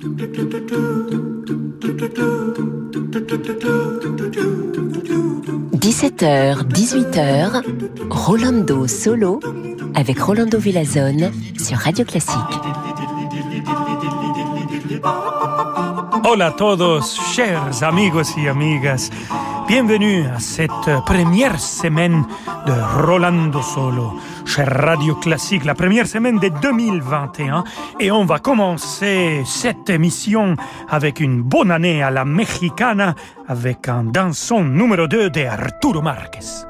17h, 18h, Rolando Solo avec Rolando Villazone sur Radio Classique. Hola a todos, chers amigos y amigas. Bienvenue à cette première semaine de Rolando Solo chez Radio Classique, la première semaine de 2021. Et on va commencer cette émission avec une bonne année à la mexicana avec un dansson numéro 2 de Arturo Márquez.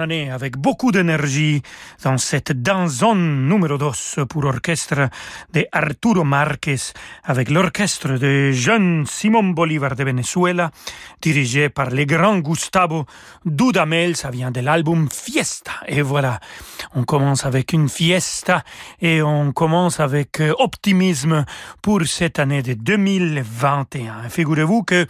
Année avec beaucoup d'énergie dans cette danzone numéro 2 pour orchestre de Arturo Marquez avec l'orchestre de jeune Simon Bolivar de Venezuela dirigé par le grand Gustavo Dudamel. Ça vient de l'album Fiesta. Et voilà, on commence avec une fiesta et on commence avec euh, optimisme pour cette année de 2021. Figurez-vous que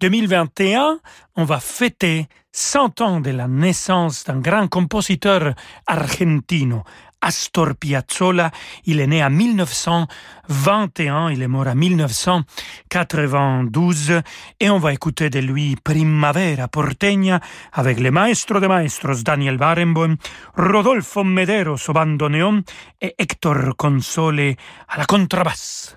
2021, on va fêter 100 ans de la naissance d'un grand compositeur argentino, Astor Piazzolla. Il est né en 1921, il est mort en 1992 et on va écouter de lui Primavera Porteña avec le maestro de maestros Daniel Barenboim, Rodolfo Mederos au bandoneon et Hector Console à la contrebasse.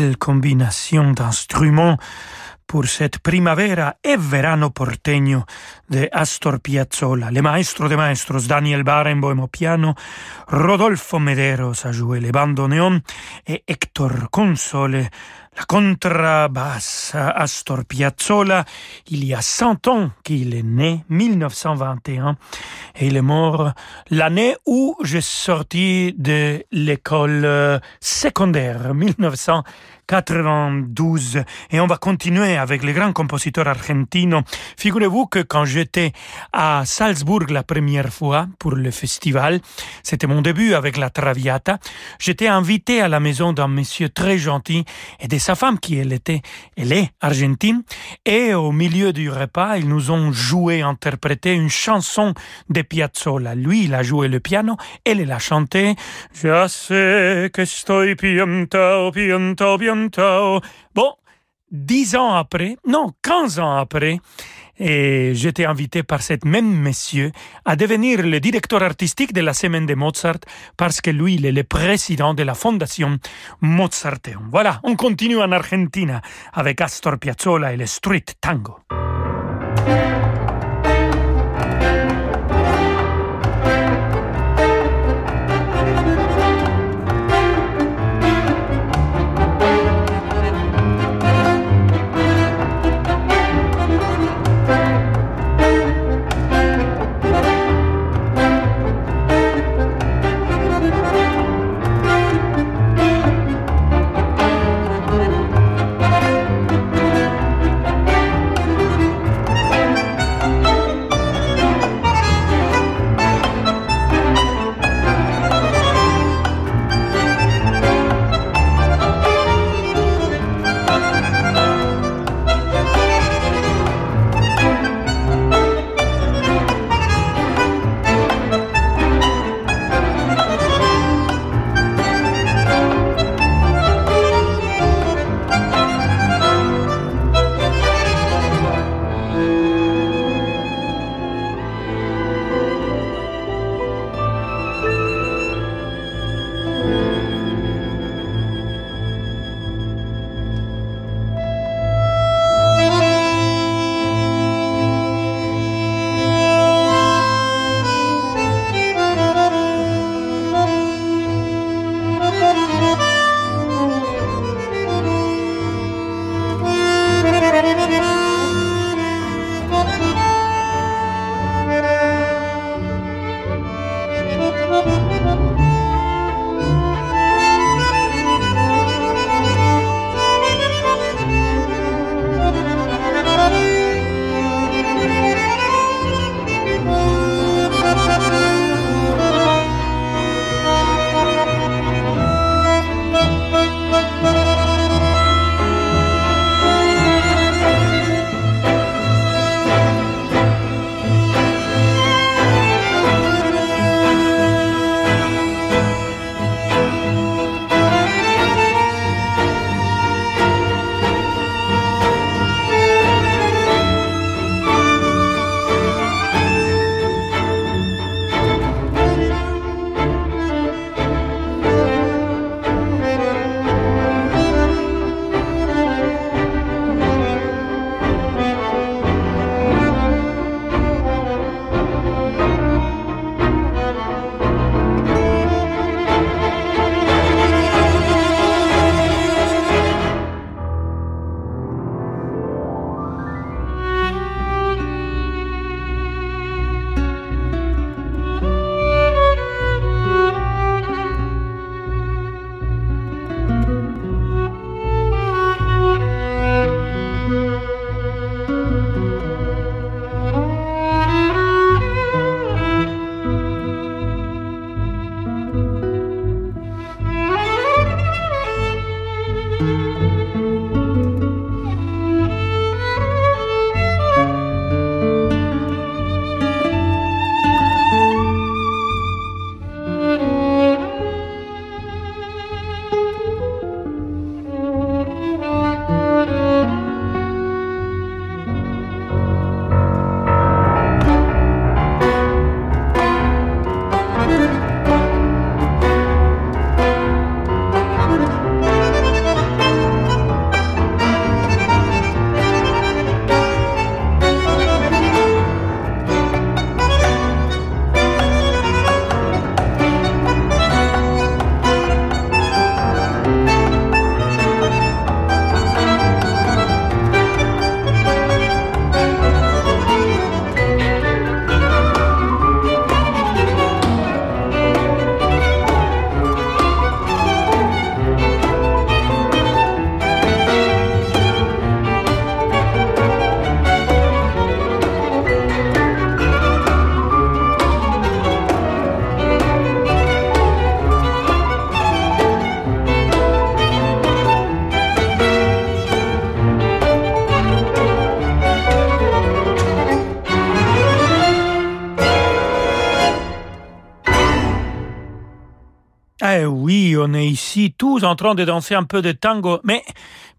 Belle combinaison d'instruments pour cette primavera e verano porteño de Astor Piazzolla, le maestro de maestros Daniel Barenboim au piano, Rodolfo Mederos a joué les bandoneons et Hector Console la contrebasse. Astor Piazzolla, il y a 100 ans qu'il est né, 1921, et il est mort l'année où j'ai sorti de l'école secondaire, 1900. 92. Et on va continuer avec les grands compositeurs argentinos. Figurez-vous que quand j'étais à Salzbourg la première fois pour le festival, c'était mon début avec la Traviata, j'étais invité à la maison d'un monsieur très gentil et de sa femme qui elle était, elle est argentine. Et au milieu du repas, ils nous ont joué, interprété une chanson de Piazzolla. Lui, il a joué le piano, elle, elle a chanté. Je sais que estoy piantao, piantao, piantao Bon, dix ans après, non, quinze ans après, et j'étais invité par cet même monsieur à devenir le directeur artistique de la semaine de Mozart parce que lui, il est le président de la fondation Mozarteum. Voilà, on continue en Argentine avec Astor Piazzolla et le street tango. Tous en train de danser un peu de tango, mais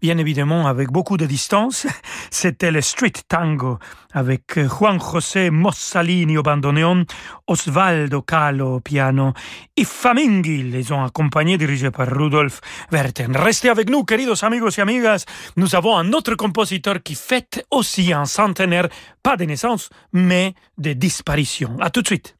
bien évidemment avec beaucoup de distance. C'était le street tango avec Juan José Mossalini au bandoneon, Osvaldo Calo au piano et Faminghi les ont accompagnés dirigés par Rudolf Werten. Restez avec nous, queridos amigos et amigas. Nous avons un autre compositeur qui fête aussi un centenaire, pas de naissance, mais de disparition. À tout de suite.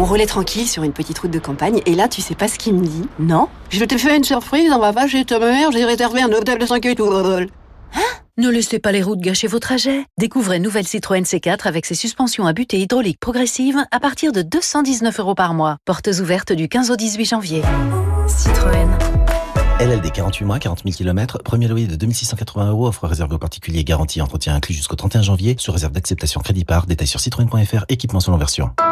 On roulait tranquille sur une petite route de campagne et là, tu sais pas ce qu'il me dit Non Je t'ai fait une surprise, on va pas chez ta mère, j'ai réservé un hôtel de 5 étoiles. Hein? Ne laissez pas les routes gâcher vos trajets. Découvrez nouvelle Citroën C4 avec ses suspensions à butée hydraulique progressive à partir de 219 euros par mois. Portes ouvertes du 15 au 18 janvier. Citroën. LLD 48 mois, 40 000 km, premier loyer de 2680 euros, offre réservée aux particuliers, garantie entretien inclus jusqu'au 31 janvier, sous réserve d'acceptation crédit par, détail sur citroën.fr, équipement selon version.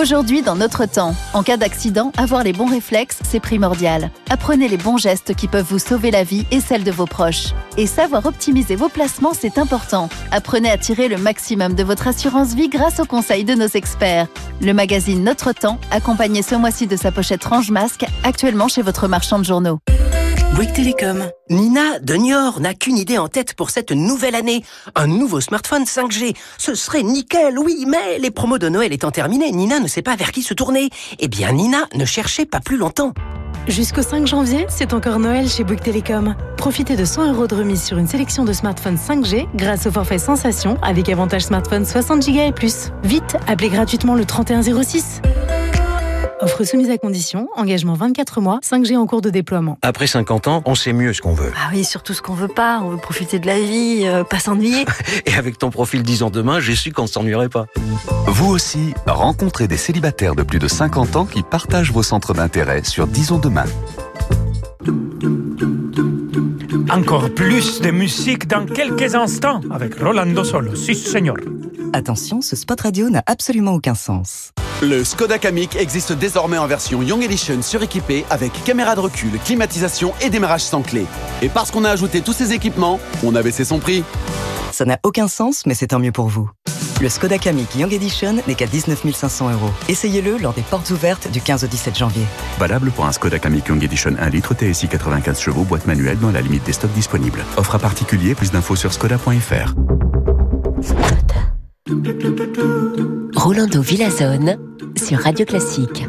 Aujourd'hui, dans notre temps, en cas d'accident, avoir les bons réflexes, c'est primordial. Apprenez les bons gestes qui peuvent vous sauver la vie et celle de vos proches. Et savoir optimiser vos placements, c'est important. Apprenez à tirer le maximum de votre assurance vie grâce aux conseils de nos experts. Le magazine Notre Temps, accompagné ce mois-ci de sa pochette Range Masque, actuellement chez votre marchand de journaux. Bouygues Télécom. Nina de Niort n'a qu'une idée en tête pour cette nouvelle année. Un nouveau smartphone 5G. Ce serait nickel, oui, mais les promos de Noël étant terminées, Nina ne sait pas vers qui se tourner. Eh bien, Nina ne cherchait pas plus longtemps. Jusqu'au 5 janvier, c'est encore Noël chez Bouygues Télécom. Profitez de 100 euros de remise sur une sélection de smartphones 5G grâce au forfait Sensation avec avantage smartphone 60 Go et plus. Vite, appelez gratuitement le 3106. Offre soumise à condition, engagement 24 mois, 5G en cours de déploiement. Après 50 ans, on sait mieux ce qu'on veut. Ah oui, surtout ce qu'on veut pas. On veut profiter de la vie, euh, pas s'ennuyer. Et avec ton profil 10 ans demain, j'ai su qu'on ne s'ennuierait pas. Vous aussi, rencontrez des célibataires de plus de 50 ans qui partagent vos centres d'intérêt sur 10 ans demain. Encore plus de musique dans quelques instants avec Rolando Solo. Si, señor. Attention, ce spot radio n'a absolument aucun sens. Le Skoda Kamiq existe désormais en version Young Edition suréquipée avec caméra de recul, climatisation et démarrage sans clé. Et parce qu'on a ajouté tous ces équipements, on a baissé son prix. Ça n'a aucun sens, mais c'est tant mieux pour vous. Le Skoda Kamiq Young Edition n'est qu'à 19 500 euros. Essayez-le lors des portes ouvertes du 15 au 17 janvier. Valable pour un Skoda Kamiq Young Edition 1 litre TSI 95 chevaux, boîte manuelle dans la limite des stocks disponibles. Offre à particulier, plus d'infos sur skoda.fr. Rolando Villazone sur Radio Classique.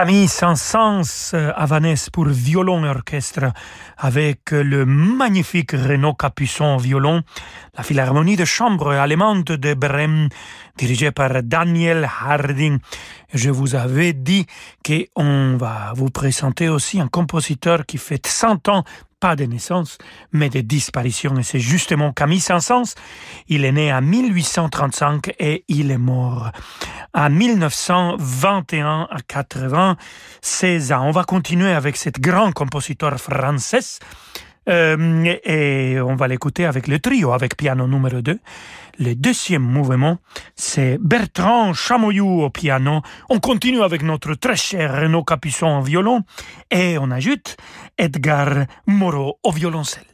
Camille Saint-Saëns à Vanessa pour violon et orchestre avec le magnifique Renaud Capuçon violon, la Philharmonie de chambre allemande de Brême dirigée par Daniel Harding. Je vous avais dit qu'on va vous présenter aussi un compositeur qui fait 100 ans pas de naissance, mais de disparition. Et c'est justement Camille Saint-Saëns. Il est né en 1835 et il est mort en 1921 à 96 ans. On va continuer avec cet grand compositeur français. Euh, et on va l'écouter avec le trio, avec piano numéro 2. Le deuxième mouvement, c'est Bertrand Chamoyou au piano. On continue avec notre très cher Renaud Capuçon en violon et on ajoute Edgar Moreau au violoncelle.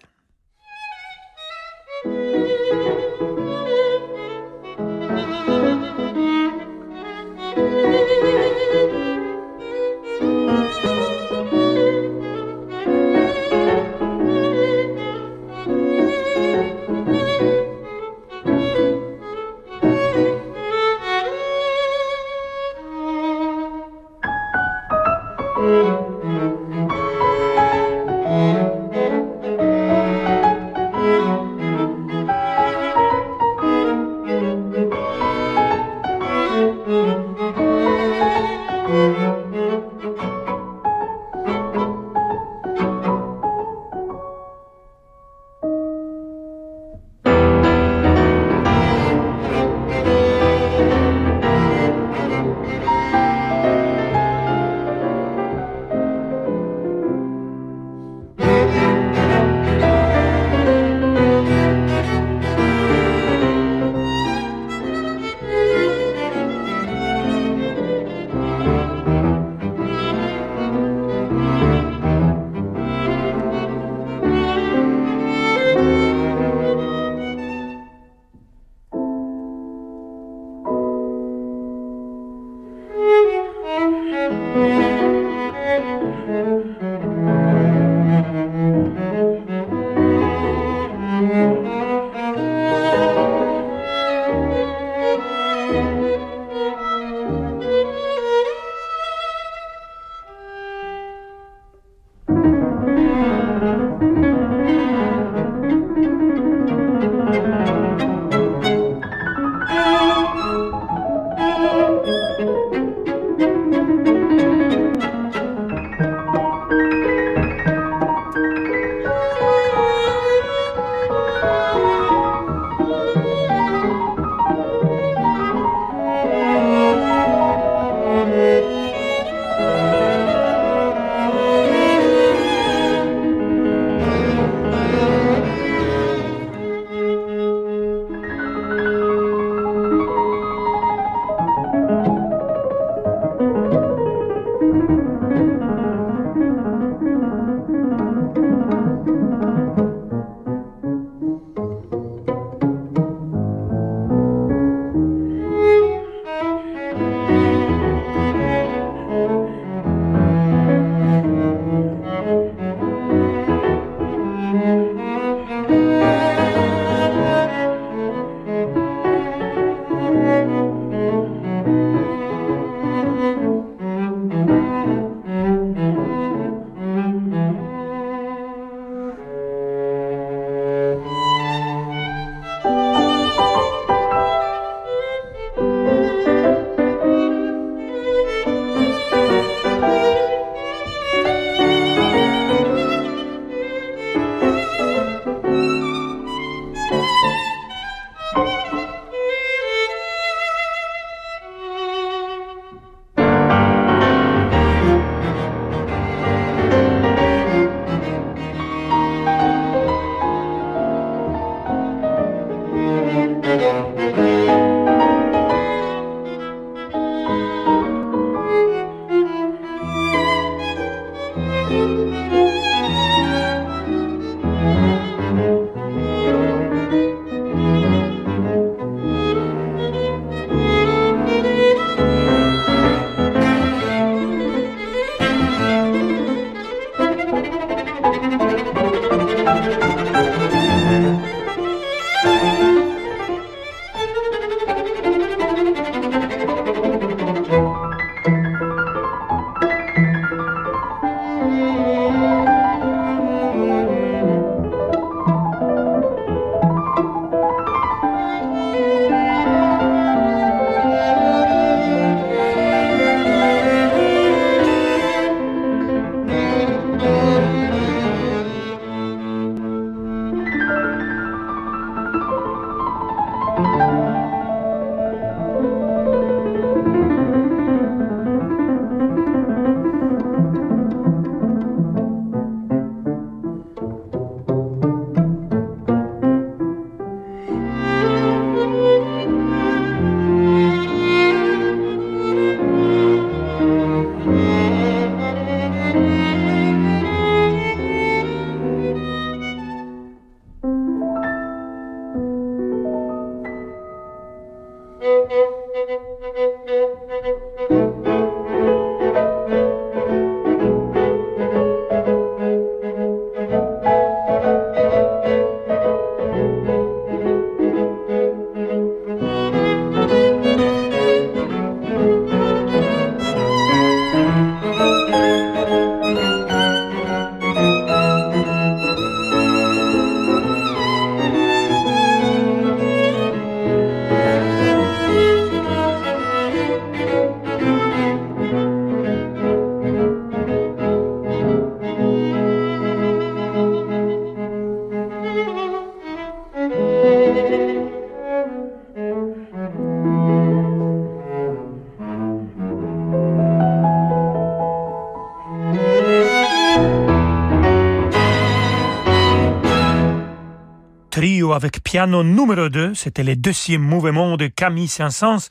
Piano numéro 2, c'était le deuxième mouvement de Camille Saint-Saëns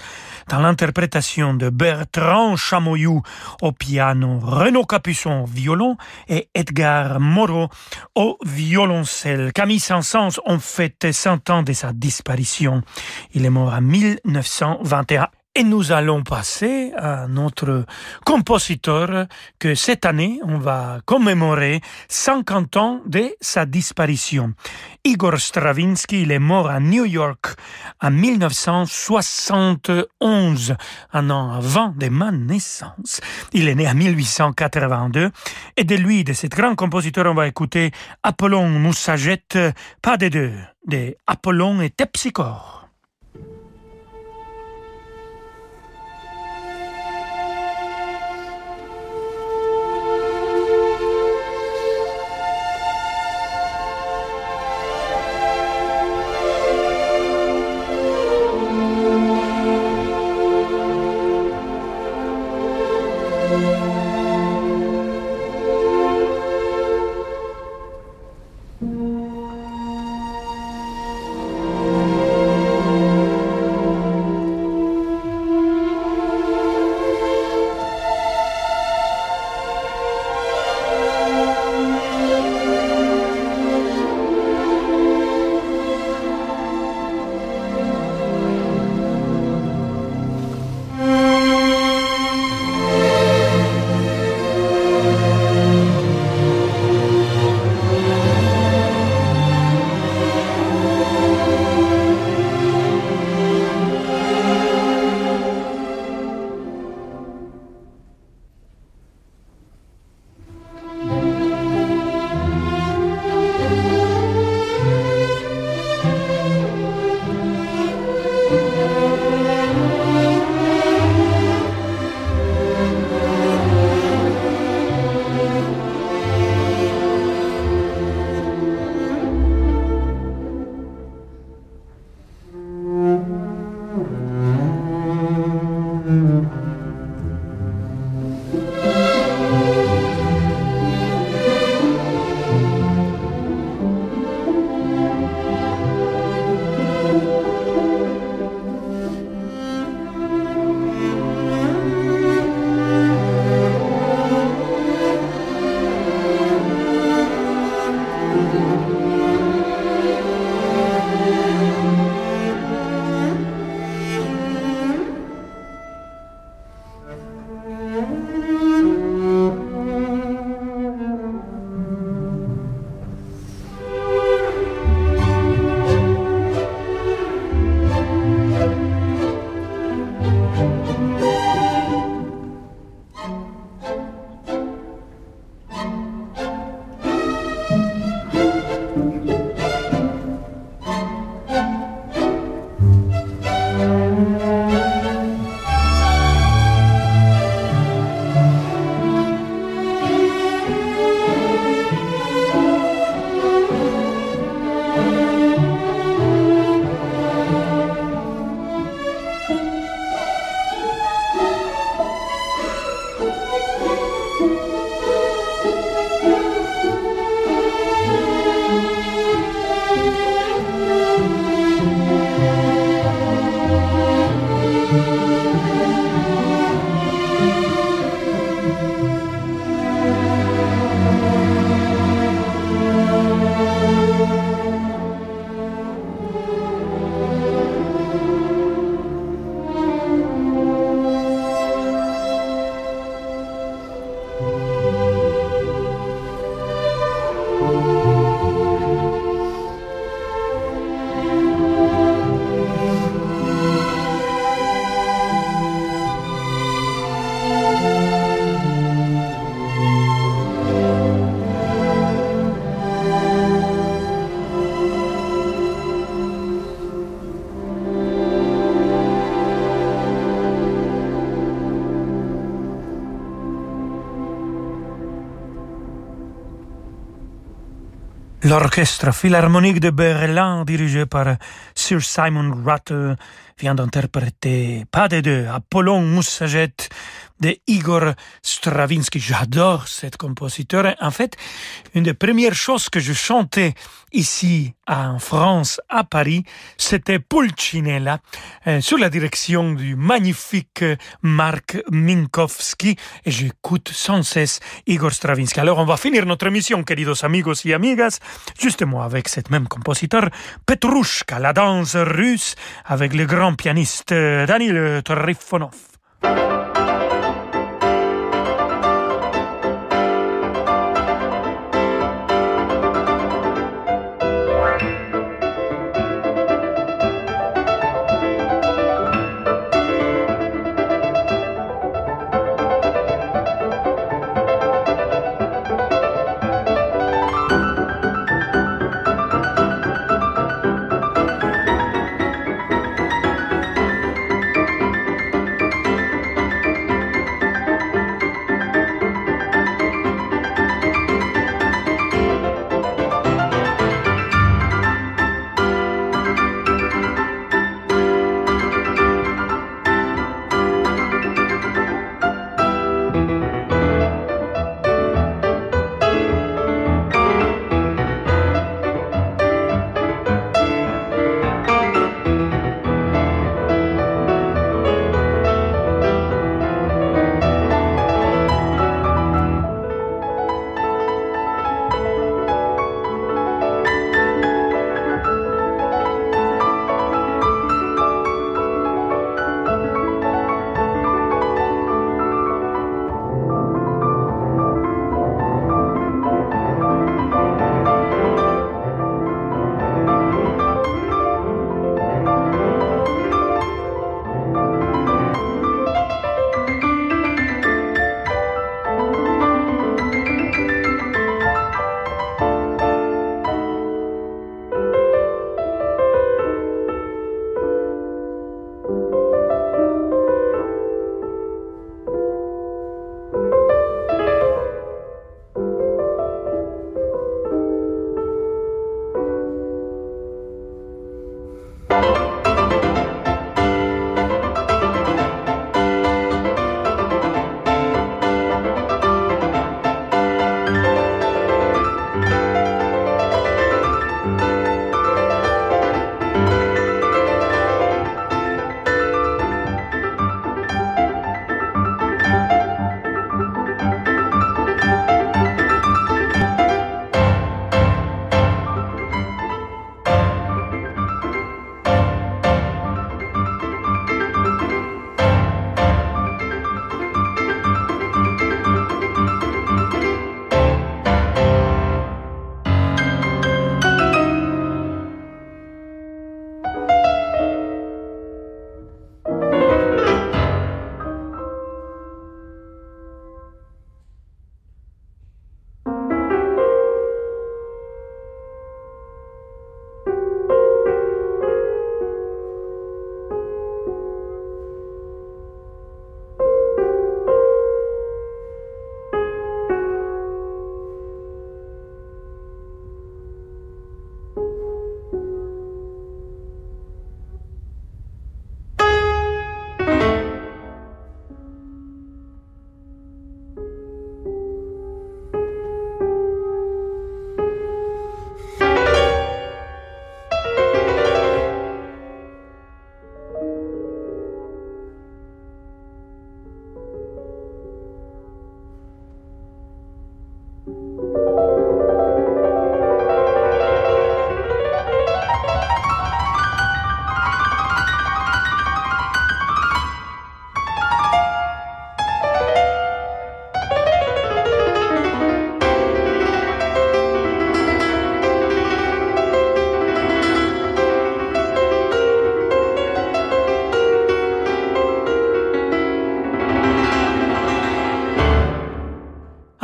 dans l'interprétation de Bertrand Chamoyou au piano, Renaud Capuçon au violon et Edgar Moreau au violoncelle. Camille Saint-Saëns ont fêté 100 ans de sa disparition. Il est mort en 1921. Et nous allons passer à notre compositeur que cette année, on va commémorer 50 ans de sa disparition. Igor Stravinsky, il est mort à New York en 1971, un an avant de ma naissance. Il est né en 1882 et de lui, de cet grand compositeur, on va écouter Apollon Moussagette, pas des deux, de Apollon et Tepsichore. L'orchestre philharmonique de Berlin, dirigé par Sir Simon Rattle, vient d'interpréter pas des deux Apollon Moussaget de Igor Stravinsky. J'adore cet compositeur. En fait, une des premières choses que je chantais ici en France, à Paris, c'était Pulcinella, euh, sous la direction du magnifique Marc Minkowski, et j'écoute sans cesse Igor Stravinsky. Alors on va finir notre émission, queridos amigos y amigas, justement avec cet même compositeur, Petrushka, la danse russe, avec le grand pianiste euh, Danil Trifonov.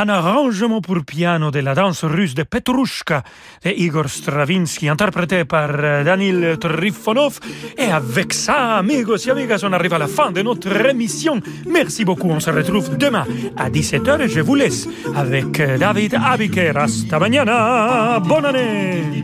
Un arrangement pour piano de la danse russe de Petrushka de Igor Stravinsky, interprété par euh, Danil Trifonov. Et avec ça, amigos et amigas, on arrive à la fin de notre émission. Merci beaucoup. On se retrouve demain à 17h et je vous laisse avec euh, David Abiker. Hasta mañana. Bonne année.